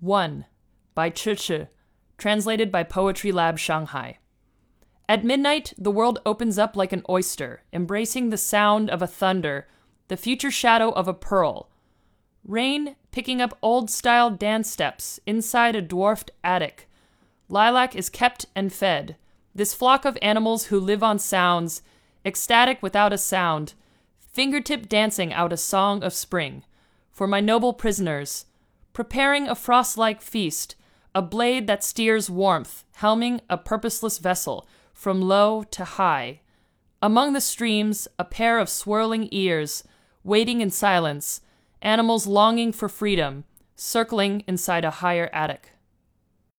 1 by Chi translated by Poetry Lab Shanghai. At midnight, the world opens up like an oyster, embracing the sound of a thunder, the future shadow of a pearl. Rain picking up old style dance steps inside a dwarfed attic. Lilac is kept and fed. This flock of animals who live on sounds, ecstatic without a sound, fingertip dancing out a song of spring. For my noble prisoners, preparing a frost like feast, a blade that steers warmth, helming a purposeless vessel from low to high. Among the streams, a pair of swirling ears, waiting in silence, animals longing for freedom, circling inside a higher attic.